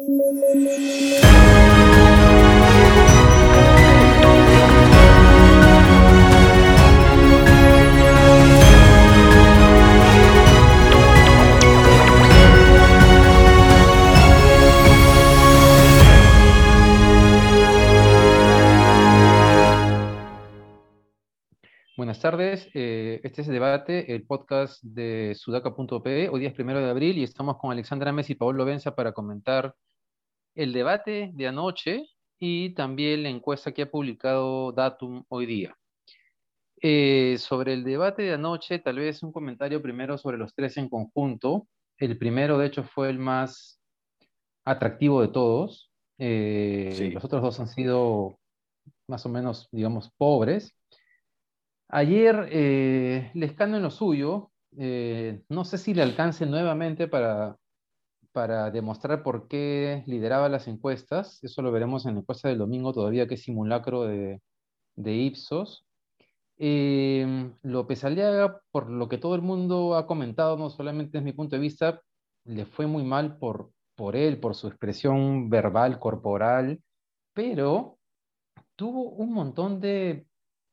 Thank you. Buenas tardes, eh, este es el debate, el podcast de sudaca.pe. Hoy día es primero de abril y estamos con Alexandra Messi y Pablo Benza para comentar el debate de anoche y también la encuesta que ha publicado Datum hoy día. Eh, sobre el debate de anoche, tal vez un comentario primero sobre los tres en conjunto. El primero, de hecho, fue el más atractivo de todos. Eh, los otros dos han sido más o menos, digamos, pobres. Ayer eh, Lescano en lo suyo, eh, no sé si le alcance nuevamente para, para demostrar por qué lideraba las encuestas, eso lo veremos en la encuesta del domingo todavía, que es simulacro de, de Ipsos. Eh, López Aliaga, por lo que todo el mundo ha comentado, no solamente desde mi punto de vista, le fue muy mal por, por él, por su expresión verbal, corporal, pero tuvo un montón de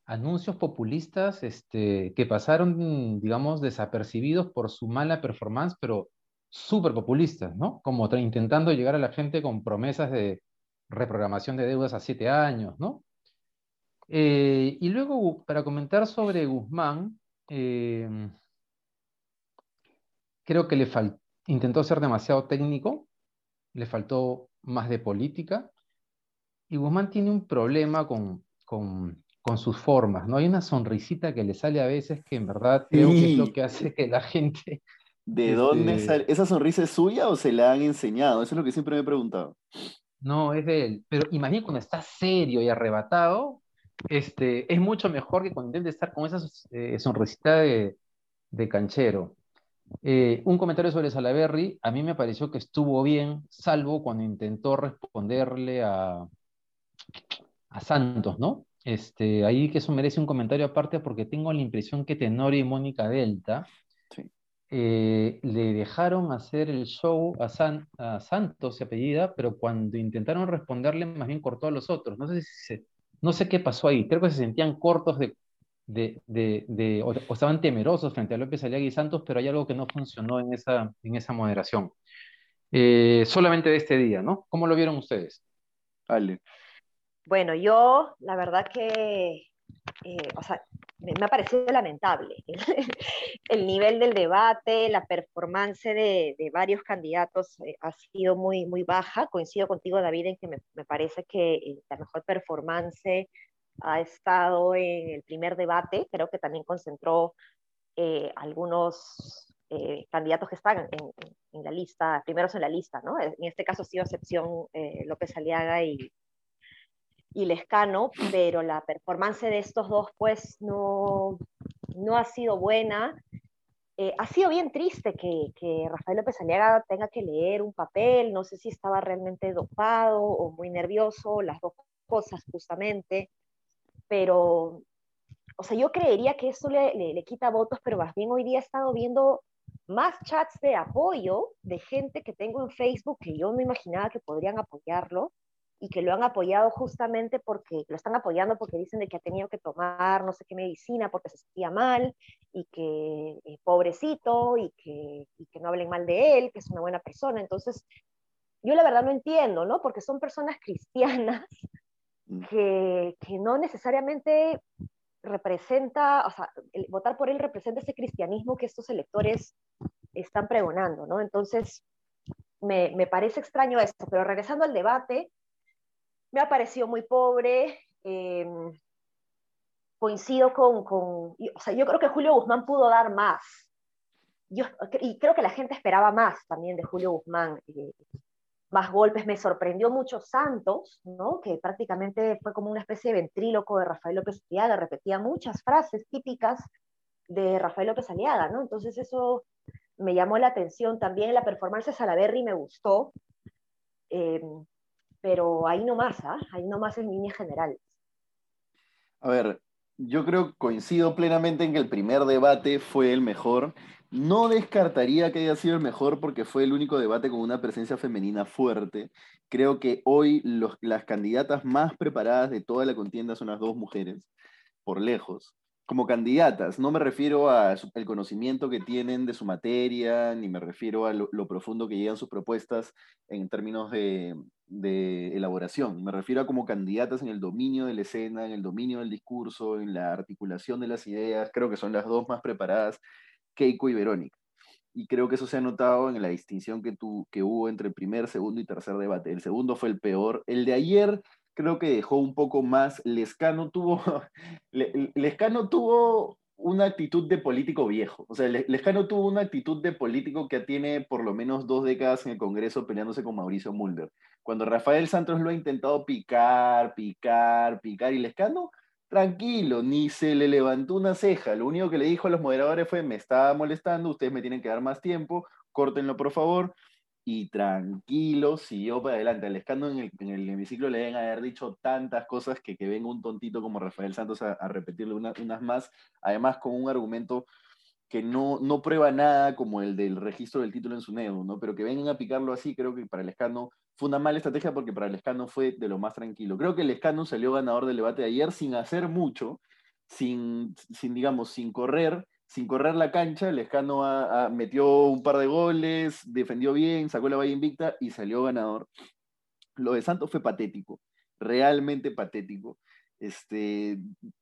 anuncios populistas este, que pasaron, digamos, desapercibidos por su mala performance, pero súper populistas, ¿no? Como intentando llegar a la gente con promesas de reprogramación de deudas a siete años, ¿no? Eh, y luego, para comentar sobre Guzmán, eh, creo que le intentó ser demasiado técnico, le faltó más de política, y Guzmán tiene un problema con, con con sus formas, ¿no? Hay una sonrisita que le sale a veces que en verdad creo que es lo que hace que la gente... ¿De dónde este sale? ¿Esa sonrisa es suya o se la han enseñado? Eso es lo que siempre me he preguntado. No, es de él. Pero imagínate cuando está serio y arrebatado, este, es mucho mejor que cuando intenta estar con esa eh, sonrisita de, canchero. Eh, un comentario sobre Salaberry, a mí me pareció que estuvo bien, salvo cuando intentó responderle a, a Santos, ¿no? Este, ahí que eso merece un comentario aparte porque tengo la impresión que Tenorio y Mónica Delta eh, le dejaron hacer el show a, Santos, se apellida, pero cuando intentaron responderle, más bien cortó a los otros. No sé, si no sé qué pasó ahí. Creo que se sentían cortos de, de, o, estaban temerosos frente a López Aliaga y Santos, pero hay algo que no funcionó en esa, en esa moderación. Eh, solamente de este día, ¿no? ¿Cómo lo vieron ustedes? Ale. Bueno, yo la verdad que, eh, o sea, me, ha parecido lamentable el, nivel del debate, la performance de, varios candidatos eh, ha sido muy, muy baja. Coincido contigo, David, en que me, parece que eh, la mejor performance ha estado en el primer debate. Creo que también concentró algunos candidatos que están en, en, la lista, primeros en la lista, ¿no? En este caso ha sido excepción López Aliaga y, y Lescano, pero la performance de estos dos pues no, no ha sido buena. Eh, ha sido bien triste que, que, Rafael López Aliaga tenga que leer un papel, no sé si estaba realmente dopado o muy nervioso, las dos cosas justamente, pero, o sea, yo creería que eso le, le, le quita votos, pero más bien hoy día he estado viendo más chats de apoyo de gente que tengo en Facebook que yo no imaginaba que podrían apoyarlo y que lo han apoyado justamente porque lo están apoyando porque dicen de que ha tenido que tomar no sé qué medicina porque se sentía mal y que eh, pobrecito y que, y que no hablen mal de él, que es una buena persona. Entonces, yo la verdad no entiendo, ¿no? Porque son personas cristianas mm. que, que no necesariamente representa, o sea, votar por él representa ese cristianismo que estos electores están pregonando, ¿no? Entonces, me, me parece extraño esto, pero regresando al debate, me ha parecido muy pobre. Em, coincido con, con, o sea, yo creo que Julio Guzmán pudo dar más. Yo, y creo que la gente esperaba más también de Julio Guzmán, eh, más golpes. Me sorprendió mucho Santos, ¿no? que prácticamente fue como una especie de ventríloco de Rafael López Aliaga, repetía muchas frases típicas de Rafael López Aliaga, ¿no? Entonces eso me llamó la atención. También la performance de Salaberry me gustó. Eh, pero ahí no más, ¿ah? ahí no más en líneas generales. A ver, yo creo, coincido plenamente en que el primer debate fue el mejor. No descartaría que haya sido el mejor porque fue el único debate con una presencia femenina fuerte. Creo que hoy las candidatas más preparadas de toda la contienda son las dos mujeres, por lejos. Como candidatas, no me refiero al conocimiento que tienen de su materia, ni me refiero a lo, profundo que llegan sus propuestas en términos de, de elaboración. Me refiero a como candidatas en el dominio de la escena, en el dominio del discurso, en la articulación de las ideas. Creo que son las dos más preparadas Keiko y Verónica. Y creo que eso se ha notado en la distinción que, tu, que hubo entre el primer, segundo y tercer debate. El segundo fue el peor. El de ayer creo que dejó un poco más. Lescano tuvo, Lescano tuvo una actitud de político viejo. O sea, Lescano tuvo una actitud de político que tiene por lo menos dos décadas en el Congreso peleándose con Mauricio Mulder. Cuando Rafael Santos lo ha intentado picar, picar, picar, y Lescano tranquilo, ni se le levantó una ceja. Lo único que le dijo a los moderadores fue, me estaba molestando, ustedes me tienen que dar más tiempo, córtenlo por favor. Y tranquilo, siguió para adelante. Al escándalo en el, en el hemiciclo le deben haber dicho tantas cosas que que venga un tontito como Rafael Santos a, repetirle unas más, además con un argumento que no, no prueba nada como el del registro del título en su NEDU, ¿no? Pero que vengan a picarlo así, creo que para el escano fue una mala estrategia porque para el escano fue de lo más tranquilo. Creo que el escano salió ganador del debate de ayer sin hacer mucho, sin, sin digamos, sin correr, sin correr la cancha. El escano metió un par de goles, defendió bien, sacó la valla invicta y salió ganador. Lo de Santos fue patético, realmente patético. Este,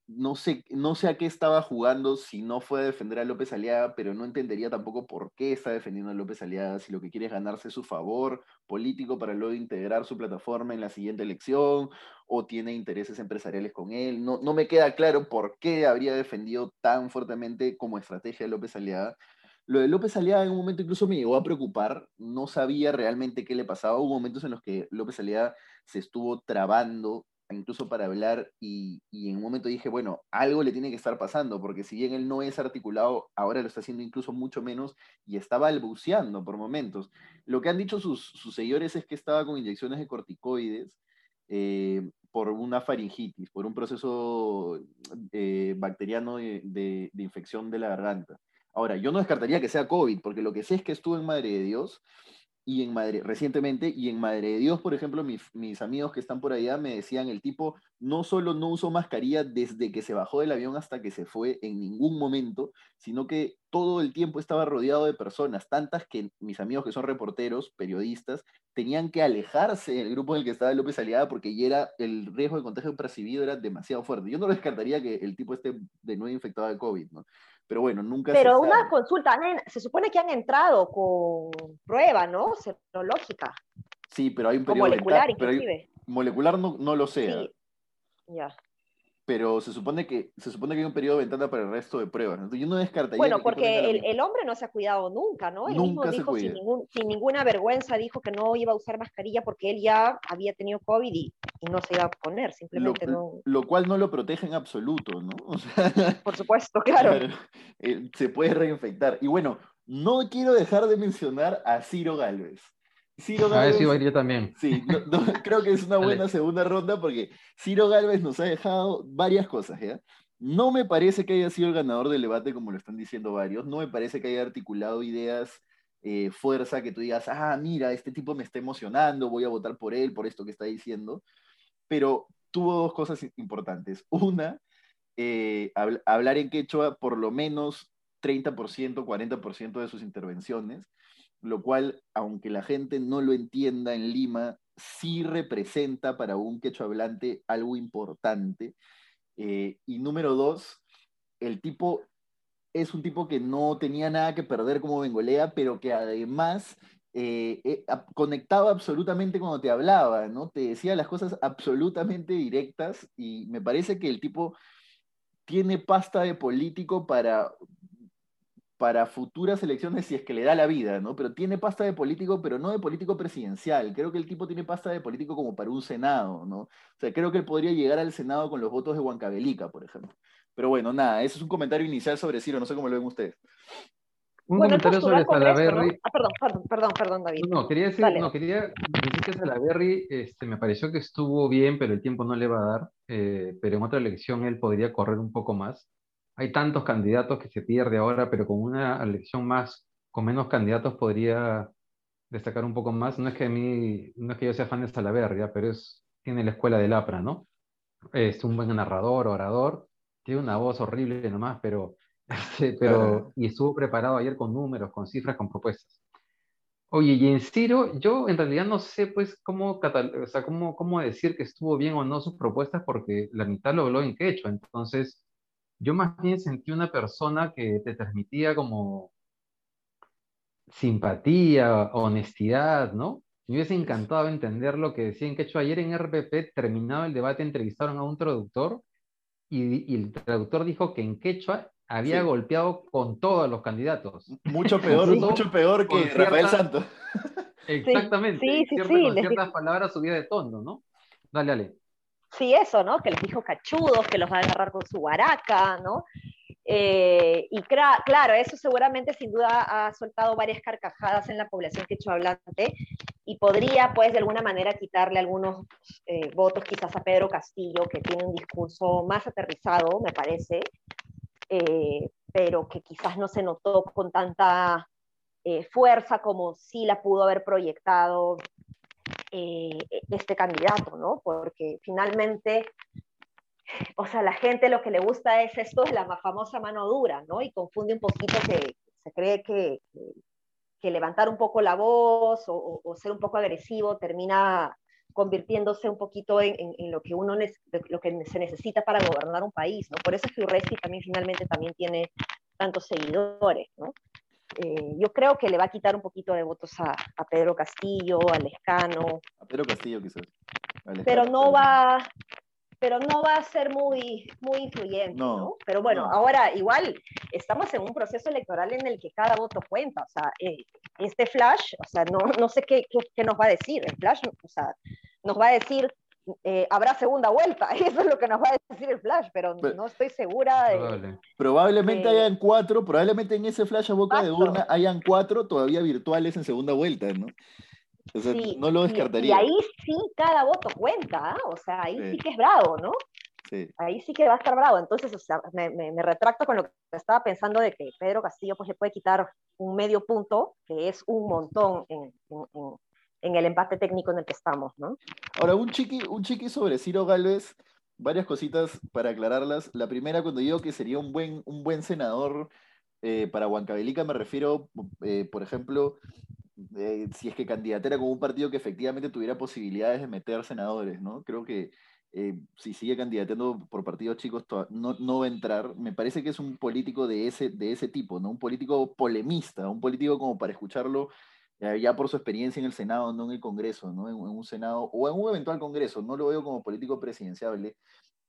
no sé, no sé a qué estaba jugando si no fue a defender a López Aliaga, pero no entendería tampoco por qué está defendiendo a López Aliaga, si lo que quiere es ganarse su favor político para luego integrar su plataforma en la siguiente elección, o tiene intereses empresariales con él. No, no me queda claro por qué habría defendido tan fuertemente como estrategia a López Aliaga. Lo de López Aliaga en un momento incluso me llegó a preocupar, no sabía realmente qué le pasaba. Hubo momentos en los que López Aliaga se estuvo trabando incluso para hablar y, en un momento dije, bueno, algo le tiene que estar pasando, porque si bien él no es articulado, ahora lo está haciendo incluso mucho menos y está balbuceando por momentos. Lo que han dicho sus, sus seguidores es que estaba con inyecciones de corticoides eh, por una faringitis, por un proceso eh, bacteriano de, de, de infección de la garganta. Ahora, yo no descartaría que sea COVID, porque lo que sé es que estuvo en Madre de Dios y en Madre, recientemente, y en Madre de Dios, por ejemplo, mis, amigos que están por allá me decían, el tipo no solo no usó mascarilla desde que se bajó del avión hasta que se fue en ningún momento, sino que todo el tiempo estaba rodeado de personas, tantas que mis amigos que son reporteros, periodistas, tenían que alejarse del grupo en el que estaba López Aliada porque ya era, el riesgo de contagio percibido era demasiado fuerte. Yo no descartaría que el tipo esté de nuevo infectado de COVID, ¿no? Pero bueno, nunca Pero una consulta, se supone que han entrado con prueba, ¿no? Serológica. Sí, pero hay un periodo molecular, inclusive. molecular no, no lo sé. Sí. Ya pero se supone que se supone que hay un periodo de ventana para el resto de pruebas. Entonces, yo no descartaría. Bueno, porque el, el, hombre no se ha cuidado nunca, ¿no? Él nunca mismo dijo sin, ningún, sin, ninguna vergüenza, dijo que no iba a usar mascarilla porque él ya había tenido COVID y, y no se iba a poner, simplemente lo, no. Lo cual no lo protege en absoluto, ¿no? O sea, Por supuesto, claro. Eh, se puede reinfectar. Y bueno, no quiero dejar de mencionar a Ciro Galvez. Ciro Galvez, a ver si yo también. Sí, creo que es una buena segunda ronda porque Ciro Galvez nos ha dejado varias cosas, ¿ya? No me parece que haya sido el ganador del debate, como lo están diciendo varios. No me parece que haya articulado ideas, eh, fuerza, que tú digas, ah, mira, este tipo me está emocionando, voy a votar por él, por esto que está diciendo. Pero tuvo dos cosas importantes. Una, eh, hablar en quechua por lo menos 30%, 40% de sus intervenciones lo cual, aunque la gente no lo entienda en Lima, sí representa para un quechua hablante algo importante. Eh, y número dos, el tipo es un tipo que no tenía nada que perder como Bengolea, pero que además eh, eh, conectaba absolutamente cuando te hablaba, ¿no? Te decía las cosas absolutamente directas y me parece que el tipo tiene pasta de político para, para futuras elecciones si es que le da la vida, ¿no? Pero tiene pasta de político, pero no de político presidencial. Creo que el tipo tiene pasta de político como para un Senado, ¿no? O sea, creo que él podría llegar al Senado con los votos de Huancavelica, por ejemplo. Pero bueno, nada, eso es un comentario inicial sobre Ciro, no sé cómo lo ven ustedes. Un comentario sobre Salaberry. Ah, perdón, perdón, perdón, perdón, David. No, quería decir, no, quería decir que Salaberry este, me pareció que estuvo bien, pero el tiempo no le va a dar. Eh, pero en otra elección él podría correr un poco más. Hay tantos candidatos que se pierde ahora, pero con una elección más, con menos candidatos podría destacar un poco más. No es que a mí, no es que yo sea fan de Salaverria, pero es, tiene la escuela del APRA, ¿no? Es un buen narrador, orador, tiene una voz horrible nomás, pero, este, pero y estuvo preparado ayer con números, con cifras, con propuestas. Oye, y en Ciro, yo en realidad no sé pues cómo, o sea, cómo, cómo decir que estuvo bien o no sus propuestas porque la mitad lo habló en quechua, entonces yo más bien sentí una persona que te transmitía como simpatía, honestidad, ¿no? Me hubiese encantado entender lo que decía en quechua. Ayer en RPP, terminado el debate, entrevistaron a un traductor y, el traductor dijo que en quechua había golpeado con todos los candidatos. Mucho peor, mucho peor que Rafael Santos. Exactamente. Sí, sí, sí, con ciertas palabras subía de tono, ¿no? Dale, dale. Sí, eso, ¿no? Que les dijo cachudos, que los va a agarrar con su guaraca, ¿no? Eh, y claro, eso seguramente sin duda ha soltado varias carcajadas en la población quechohablante y podría, pues, de alguna manera quitarle algunos eh, votos quizás a Pedro Castillo, que tiene un discurso más aterrizado, me parece, eh, pero que quizás no se notó con tanta fuerza como sí la pudo haber proyectado eh, este candidato, ¿no? Porque finalmente, o sea, la gente lo que le gusta es esto de la más famosa mano dura, ¿no? Y confunde un poquito que se cree que, que, levantar un poco la voz o, o, ser un poco agresivo termina convirtiéndose un poquito en, lo que uno lo que se necesita para gobernar un país, ¿no? Por eso es que Urresti también finalmente también tiene tantos seguidores, ¿no? Eh, yo creo que le va a quitar un poquito de votos a, Pedro Castillo, a Lescano. A Pedro Castillo quizás. pero no va, pero no va a ser muy, muy influyente, no, Pero bueno, ahora igual estamos en un proceso electoral en el que cada voto cuenta, o sea, eh, este Flash, o sea, no, no sé qué, qué, nos va a decir, el Flash, o sea, nos va a decir, eh, habrá segunda vuelta, eso es lo que nos va a decir el Flash, pero, no estoy segura. De, probablemente hayan cuatro, probablemente en ese Flash a boca de urna hayan cuatro todavía virtuales en segunda vuelta, ¿no? O sea, no lo descartaría. Y, ahí sí cada voto cuenta, ¿ah? o sea, ahí sí. que es bravo, ¿no? Sí. Ahí sí que va a estar bravo. Entonces, o sea, me, me, retracto con lo que estaba pensando de que Pedro Castillo pues, le puede quitar un medio punto, que es un montón en, en, en el empate técnico en el que estamos, ¿no? Ahora, un chiqui, un sobre Ciro Galvez, varias cositas para aclararlas. La primera, cuando digo que sería un buen, un buen senador eh, para Huancavelica, me refiero, eh, por ejemplo, eh, si es que candidatera con un partido que efectivamente tuviera posibilidades de meter senadores, ¿no? Creo que si sigue candidateando por partidos chicos no, no, va a entrar. Me parece que es un político de ese, de ese tipo, ¿no? Un político polemista, un político como para escucharlo ya por su experiencia en el Senado, no en el Congreso, ¿no? En, un Senado o en un eventual Congreso, no lo veo como político presidenciable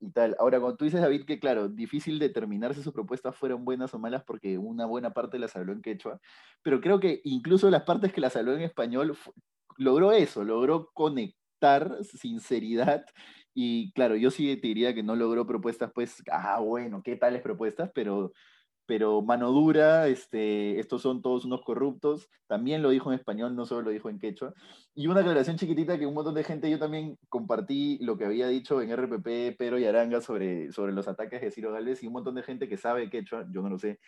y tal. Ahora, cuando tú dices, David, que claro, difícil determinar si sus propuestas fueron buenas o malas porque una buena parte las habló en quechua, pero creo que incluso las partes que las habló en español logró eso, logró conectar sinceridad y claro, yo sí te diría que no logró propuestas, pues, ah, bueno, ¿qué tales propuestas? Pero pero mano dura, este, estos son todos unos corruptos, también lo dijo en español, no solo lo dijo en quechua. Y una aclaración chiquitita que un montón de gente, yo también compartí lo que había dicho en RPP, Pero y Aranga sobre, sobre los ataques de Ciro Gálvez, y un montón de gente que sabe quechua, yo no lo sé,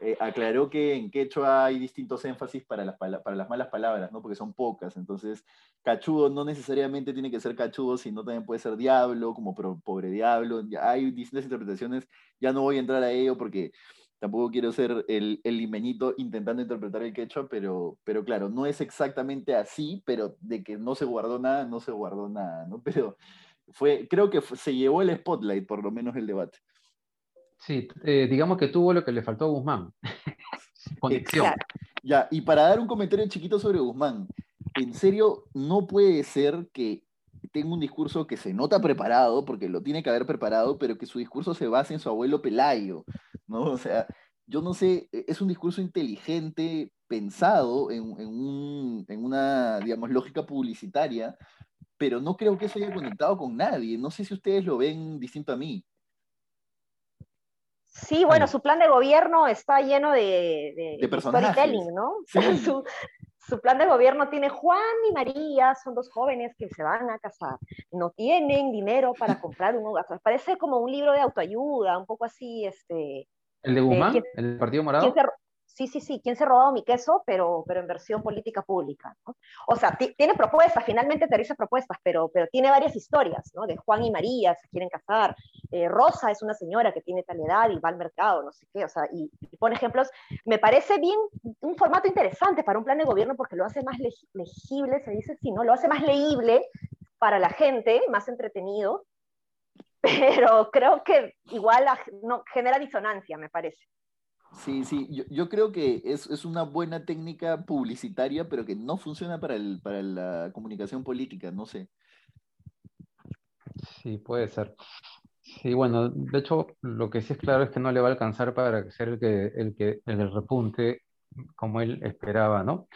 eh, aclaró que en quechua hay distintos énfasis para las, para las malas palabras, ¿no? porque son pocas. Entonces, cachudo no necesariamente tiene que ser cachudo, sino también puede ser diablo, como pobre diablo. Hay distintas interpretaciones. Ya no voy a entrar a ello porque tampoco quiero ser el, el limeñito intentando interpretar el quechua, pero, pero claro, no es exactamente así, pero de que no se guardó nada, no se guardó nada, ¿no? Pero fue, creo que se llevó el spotlight, por lo menos el debate. Sí, eh, digamos que tuvo lo que le faltó a Guzmán. Conexión. Ya, y para dar un comentario chiquito sobre Guzmán, en serio, no puede ser que tenga un discurso que se nota preparado, porque lo tiene que haber preparado, pero que su discurso se base en su abuelo Pelayo. ¿No? O sea, yo no sé, e, es un discurso inteligente, pensado en, una, digamos, lógica publicitaria, pero no creo que eso haya conectado con nadie. No sé si ustedes lo ven distinto a mí. Sí, bueno, su plan de gobierno está lleno de, de, storytelling, ¿no? su plan de gobierno tiene Juan y María, son dos jóvenes que se van a casar, no tienen dinero para comprar un hogar. Parece como un libro de autoayuda, un poco así, este... ¿El de Guzmán? ¿El Partido Morado? Sí, sí, sí, ¿quién se ha robado mi queso? Pero, pero en versión política pública. ¿no? O sea, tiene propuestas, finalmente aterriza propuestas, pero, pero tiene varias historias, ¿no? De Juan y María, se quieren casar. Eh, Rosa es una señora que tiene tal edad y va al mercado, no sé qué, o sea, y, pone ejemplos. Me parece bien un formato interesante para un plan de gobierno porque lo hace más legible, se dice así, ¿no? Lo hace más leíble para la gente, más entretenido, pero creo que igual no, genera disonancia, me parece. Sí, sí, yo, creo que es, es, una buena técnica publicitaria, pero que no funciona para, el, para la comunicación política, no sé. Sí, puede ser. Sí, bueno, de hecho, lo que sí es claro es que no le va a alcanzar para ser el que, el que el repunte como él esperaba, ¿no?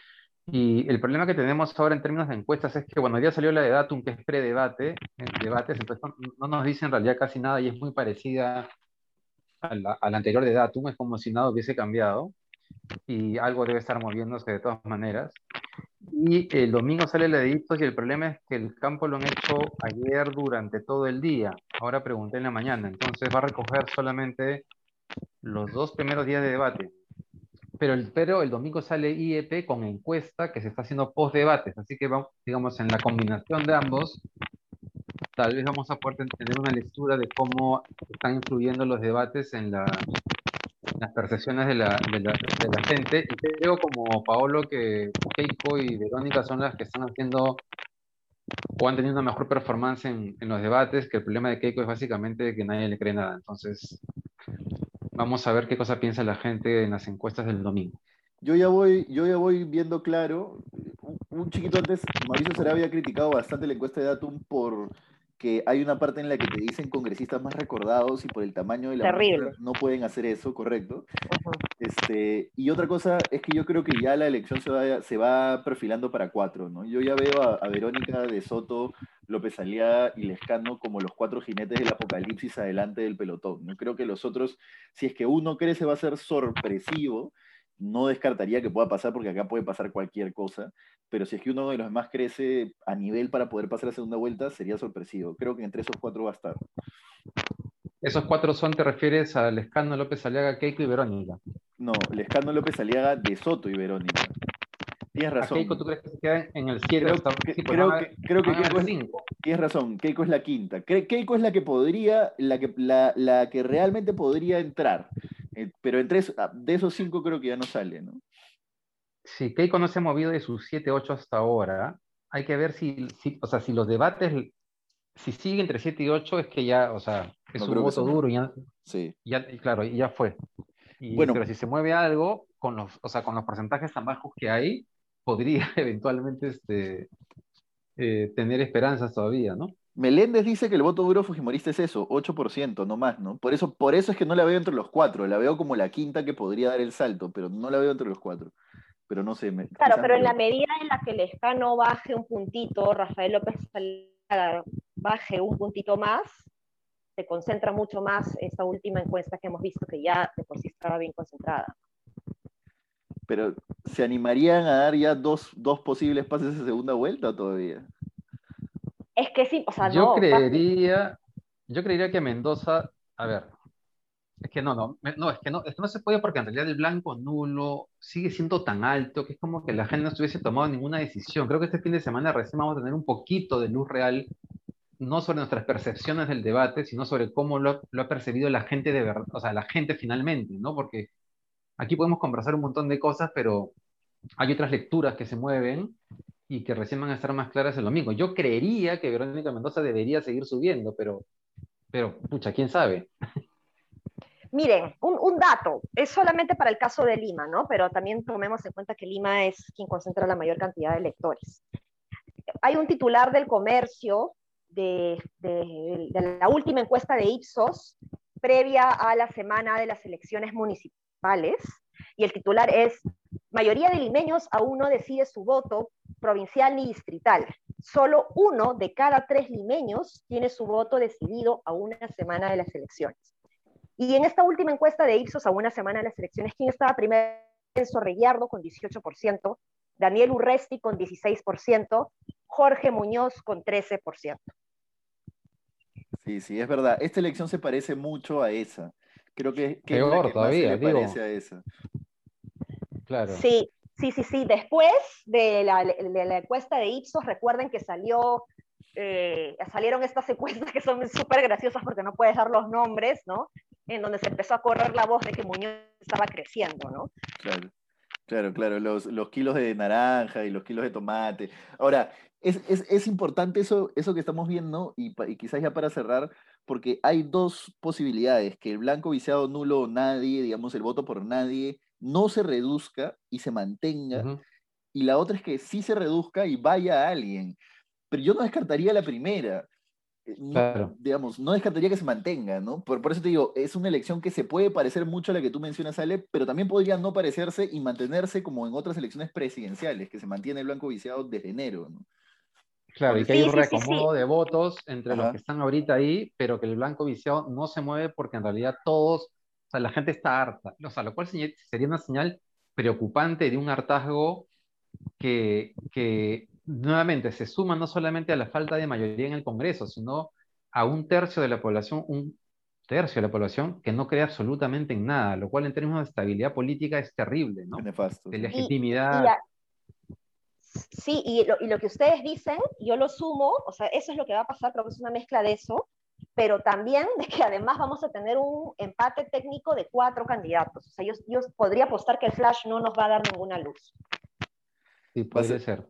Y el problema que tenemos ahora en términos de encuestas es que, bueno, ya salió la de Datum, que es predebate, debates, entonces no, no, nos dice en realidad casi nada y es muy parecida al, anterior de Datum, es como si nada hubiese cambiado y algo debe estar moviéndose de todas maneras. Y el domingo sale la de Ipsos y el problema es que el campo lo han hecho ayer durante todo el día. Ahora pregunté en la mañana, entonces va a recoger solamente los dos primeros días de debate. Pero el, pero el domingo sale IEP con encuesta que se está haciendo post debates, así que vamos, digamos, en la combinación de ambos tal vez vamos a poder tener una lectura de cómo están influyendo los debates en, las percepciones de la, gente. Y creo como Paolo que Keiko y Verónica son las que están haciendo o han tenido una mejor performance en, los debates, que el problema de Keiko es básicamente que nadie le cree nada. Entonces, vamos a ver qué cosa piensa la gente en las encuestas del domingo. Yo ya voy, yo ya voy viendo claro. Un, chiquito antes, Mauricio Será había criticado bastante la encuesta de Datum por que hay una parte en la que te dicen congresistas más recordados y por el tamaño de la Terrible. no pueden hacer eso, correcto. este, y otra cosa es que yo creo que ya la elección se va, se va perfilando para cuatro, ¿no? Yo ya veo a, Verónica de Soto, López Aliaga y Lescano como los cuatro jinetes del apocalipsis adelante del pelotón. ¿no? Creo que los otros, si es que uno crece va a ser sorpresivo, no descartaría que pueda pasar porque acá puede pasar cualquier cosa, pero si es que uno de los demás crece a nivel para poder pasar a segunda vuelta, sería sorpresivo. Creo que entre esos cuatro va a estar. ¿Esos cuatro son, te refieres a Lescano, López Aliaga, Keiko y Verónica? No, Lescano, López Aliaga, De Soto y Verónica. Tienes razón. Keiko tú crees que se queda en el 7? Creo, que, creo, que, creo que Keiko es, tienes razón, Keiko es la quinta. Keiko es la que podría, la que, la, la que realmente podría entrar. Eh, pero entre ah, de esos cinco creo que ya no sale, ¿no? Sí, Keiko no se ha movido de sus 7, 8 hasta ahora. Hay que ver si, o sea, si los debates, si sigue entre 7 y 8, es que ya, o sea, es un voto duro ya, sí. ya, claro, ya fue. bueno, pero si se mueve algo, con los, o sea, con los porcentajes tan bajos que hay, podría eventualmente este, eh, tener esperanzas todavía, ¿no? Meléndez dice que el voto duro fujimorista es eso, 8%, no más, ¿no? Por eso, por eso es que no la veo entre los cuatro, la veo como la quinta que podría dar el salto, pero no la veo entre los cuatro. Pero no sé. claro, pero en la medida en la que el escano baje un puntito, Rafael López baje un puntito más, se concentra mucho más esta última encuesta que hemos visto, que ya de por sí estaba bien concentrada. Pero, ¿se animarían a dar ya dos, dos posibles pases de segunda vuelta todavía? Es que sí, o sea, yo Creería, yo creería que Mendoza, a ver, es que no, no, no, es que no, esto no se puede porque en realidad el blanco nulo sigue siendo tan alto que es como que la gente no estuviese tomado ninguna decisión. Creo que este fin de semana recién vamos a tener un poquito de luz real, no sobre nuestras percepciones del debate, sino sobre cómo lo, lo ha percibido la gente de verdad, o sea, la gente finalmente, ¿no? Porque aquí podemos conversar un montón de cosas, pero hay otras lecturas que se mueven y que recién van a estar más claras el domingo. Yo creería que Verónica Mendoza debería seguir subiendo, pero, pero pucha, quién sabe. Miren, un, dato, es solamente para el caso de Lima, ¿no? Pero también tomemos en cuenta que Lima es quien concentra la mayor cantidad de electores. Hay un titular del comercio de, de la última encuesta de Ipsos, previa a la semana de las elecciones municipales, y el titular es Mayoría de limeños aún no decide su voto provincial ni distrital. Solo uno de cada tres limeños tiene su voto decidido a una semana de las elecciones. Y en esta última encuesta de Ipsos a una semana de las elecciones, ¿quién estaba primero? Enzo Reguiardo con 18%, Daniel Urresti con 16%, Jorge Muñoz con 13%. Sí, sí, es verdad. Esta elección se parece mucho a esa. Creo que, que Peor todavía, se parece a esa. Claro. Sí, sí, sí, sí. Después de la, de la encuesta de Ipsos, recuerden que salió, eh, salieron estas encuestas que son súper graciosas porque no puedes dar los nombres, ¿no? En donde se empezó a correr la voz de que Muñoz estaba creciendo, ¿no? Claro. Claro, claro, los, los, kilos de naranja y los kilos de tomate. Ahora, es, es, es importante eso, eso que estamos viendo, y, y, quizás ya para cerrar, porque hay dos posibilidades, que el blanco viciado nulo o nadie, digamos, el voto por nadie, no se reduzca y se mantenga, uh -huh. y la otra es que sí se reduzca y vaya a alguien. Pero yo no descartaría la primera. No, claro. digamos, no descartaría que se mantenga, ¿no? Por, por, eso te digo, es una elección que se puede parecer mucho a la que tú mencionas, Ale, pero también podría no parecerse y mantenerse como en otras elecciones presidenciales, que se mantiene el blanco viciado desde enero, ¿no? Claro, y que hay un reacomodo de votos entre Ajá. los que están ahorita ahí, pero que el blanco viciado no se mueve porque en realidad todos, o sea, la gente está harta, o sea, lo cual sería una señal preocupante de un hartazgo que, que nuevamente se suma no solamente a la falta de mayoría en el Congreso, sino a un tercio de la población, un tercio de la población que no cree absolutamente en nada, lo cual en términos de estabilidad política es terrible, ¿no? Nefasto. De legitimidad. Y, y a, sí, y lo, y lo, que ustedes dicen, yo lo sumo, o sea, eso es lo que va a pasar, creo que es una mezcla de eso, pero también de que además vamos a tener un empate técnico de cuatro candidatos. O sea, yo, yo podría apostar que el Flash no nos va a dar ninguna luz. Sí, puede ser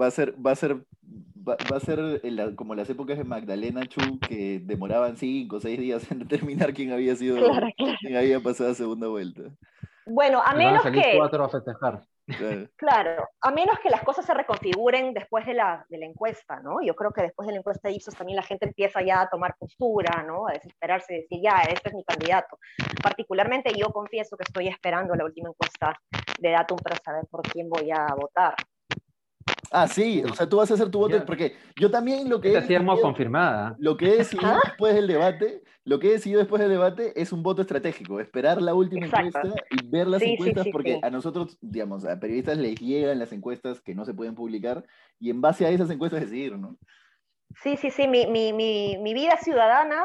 va a ser, va a ser, va, va a ser la, como las épocas de Magdalena Chu que demoraban cinco o seis días en determinar quién había sido, claro, claro. quién había pasado a segunda vuelta. Bueno, a menos van a que. cuatro a festejar. Claro. a menos que las cosas se reconfiguren después de la, de la encuesta, ¿no? Yo creo que después de la encuesta de Ipsos también la gente empieza ya a tomar postura, ¿no? A desesperarse y decir, ya, este es mi candidato. Particularmente yo confieso que estoy esperando la última encuesta de Datum para saber por quién voy a votar. Ah, sí, o sea, tú vas a hacer tu voto, porque yo también lo que Esta he decidido, confirmada. Lo que he decidido después del debate, lo que he decidido después del debate es un voto estratégico, esperar la última Exacto. encuesta y ver las sí, encuestas, sí, sí, porque a nosotros, digamos, a periodistas les llegan las encuestas que no se pueden publicar y en base a esas encuestas decidir, ¿no? Sí, sí, sí, mi, mi, mi, mi vida ciudadana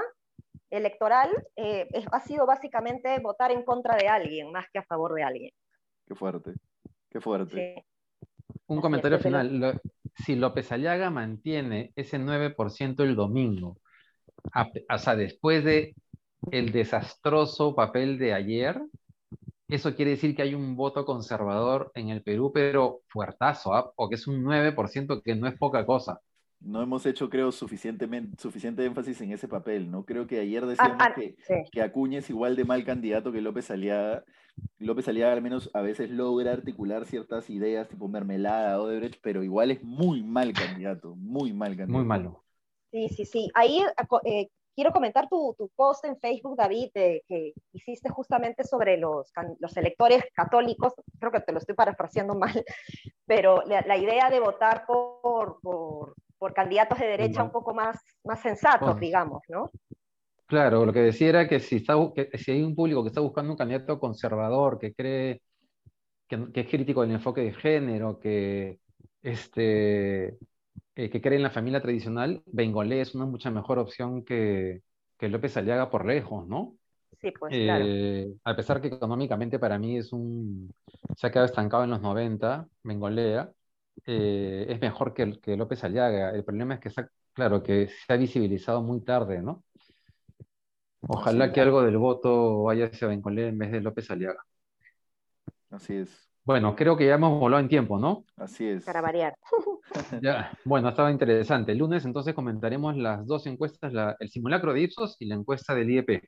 electoral eh, ha sido básicamente votar en contra de alguien más que a favor de alguien. Qué fuerte, qué fuerte. Un comentario final. Lo, si López Aliaga mantiene ese 9% el domingo, a, o sea, después de el desastroso papel de ayer, eso quiere decir que hay un voto conservador en el Perú, pero fuertazo, ¿eh? o que es un 9%, que no es poca cosa. No hemos hecho, creo, suficientemente, suficiente énfasis en ese papel, ¿no? Creo que ayer decíamos ah, ah, que, sí. que Acuña es igual de mal candidato que López Aliaga, López Aliaga al menos a veces logra articular ciertas ideas tipo mermelada, Odebrecht, pero igual es muy mal candidato, muy mal candidato. Muy malo. Sí, sí, sí. Ahí eh, quiero comentar tu, tu, post en Facebook, David, eh, que hiciste justamente sobre los, los, electores católicos, creo que te lo estoy parafraseando mal, pero la, la idea de votar por, por, por, candidatos de derecha un poco más, más sensatos, digamos, ¿no? Claro, lo que decía era que si, está, que si hay un público que está buscando un candidato conservador, que cree que, que es crítico del enfoque de género, que, este, eh, que cree en la familia tradicional, Bengolé es una mucha mejor opción que, que López Aliaga por lejos, ¿no? Sí, pues eh, claro. A pesar que económicamente para mí es un, se ha quedado estancado en los 90, Bengolea, eh, es mejor que, que López Aliaga. El problema es que, claro, que se ha visibilizado muy tarde, ¿no? Ojalá que algo del voto vaya hacia Bencolé en vez de López Aliaga. Así es. Bueno, creo que ya hemos volado en tiempo, ¿no? Así es. Para variar. ya, bueno, estaba interesante. El lunes entonces comentaremos las dos encuestas, la, el simulacro de Ipsos y la encuesta del IEP.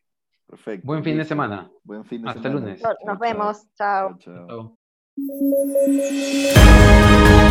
Perfecto. Buen fin de semana. Buen fin de Hasta semana. lunes. Nos, nos vemos. chao. chao. chao.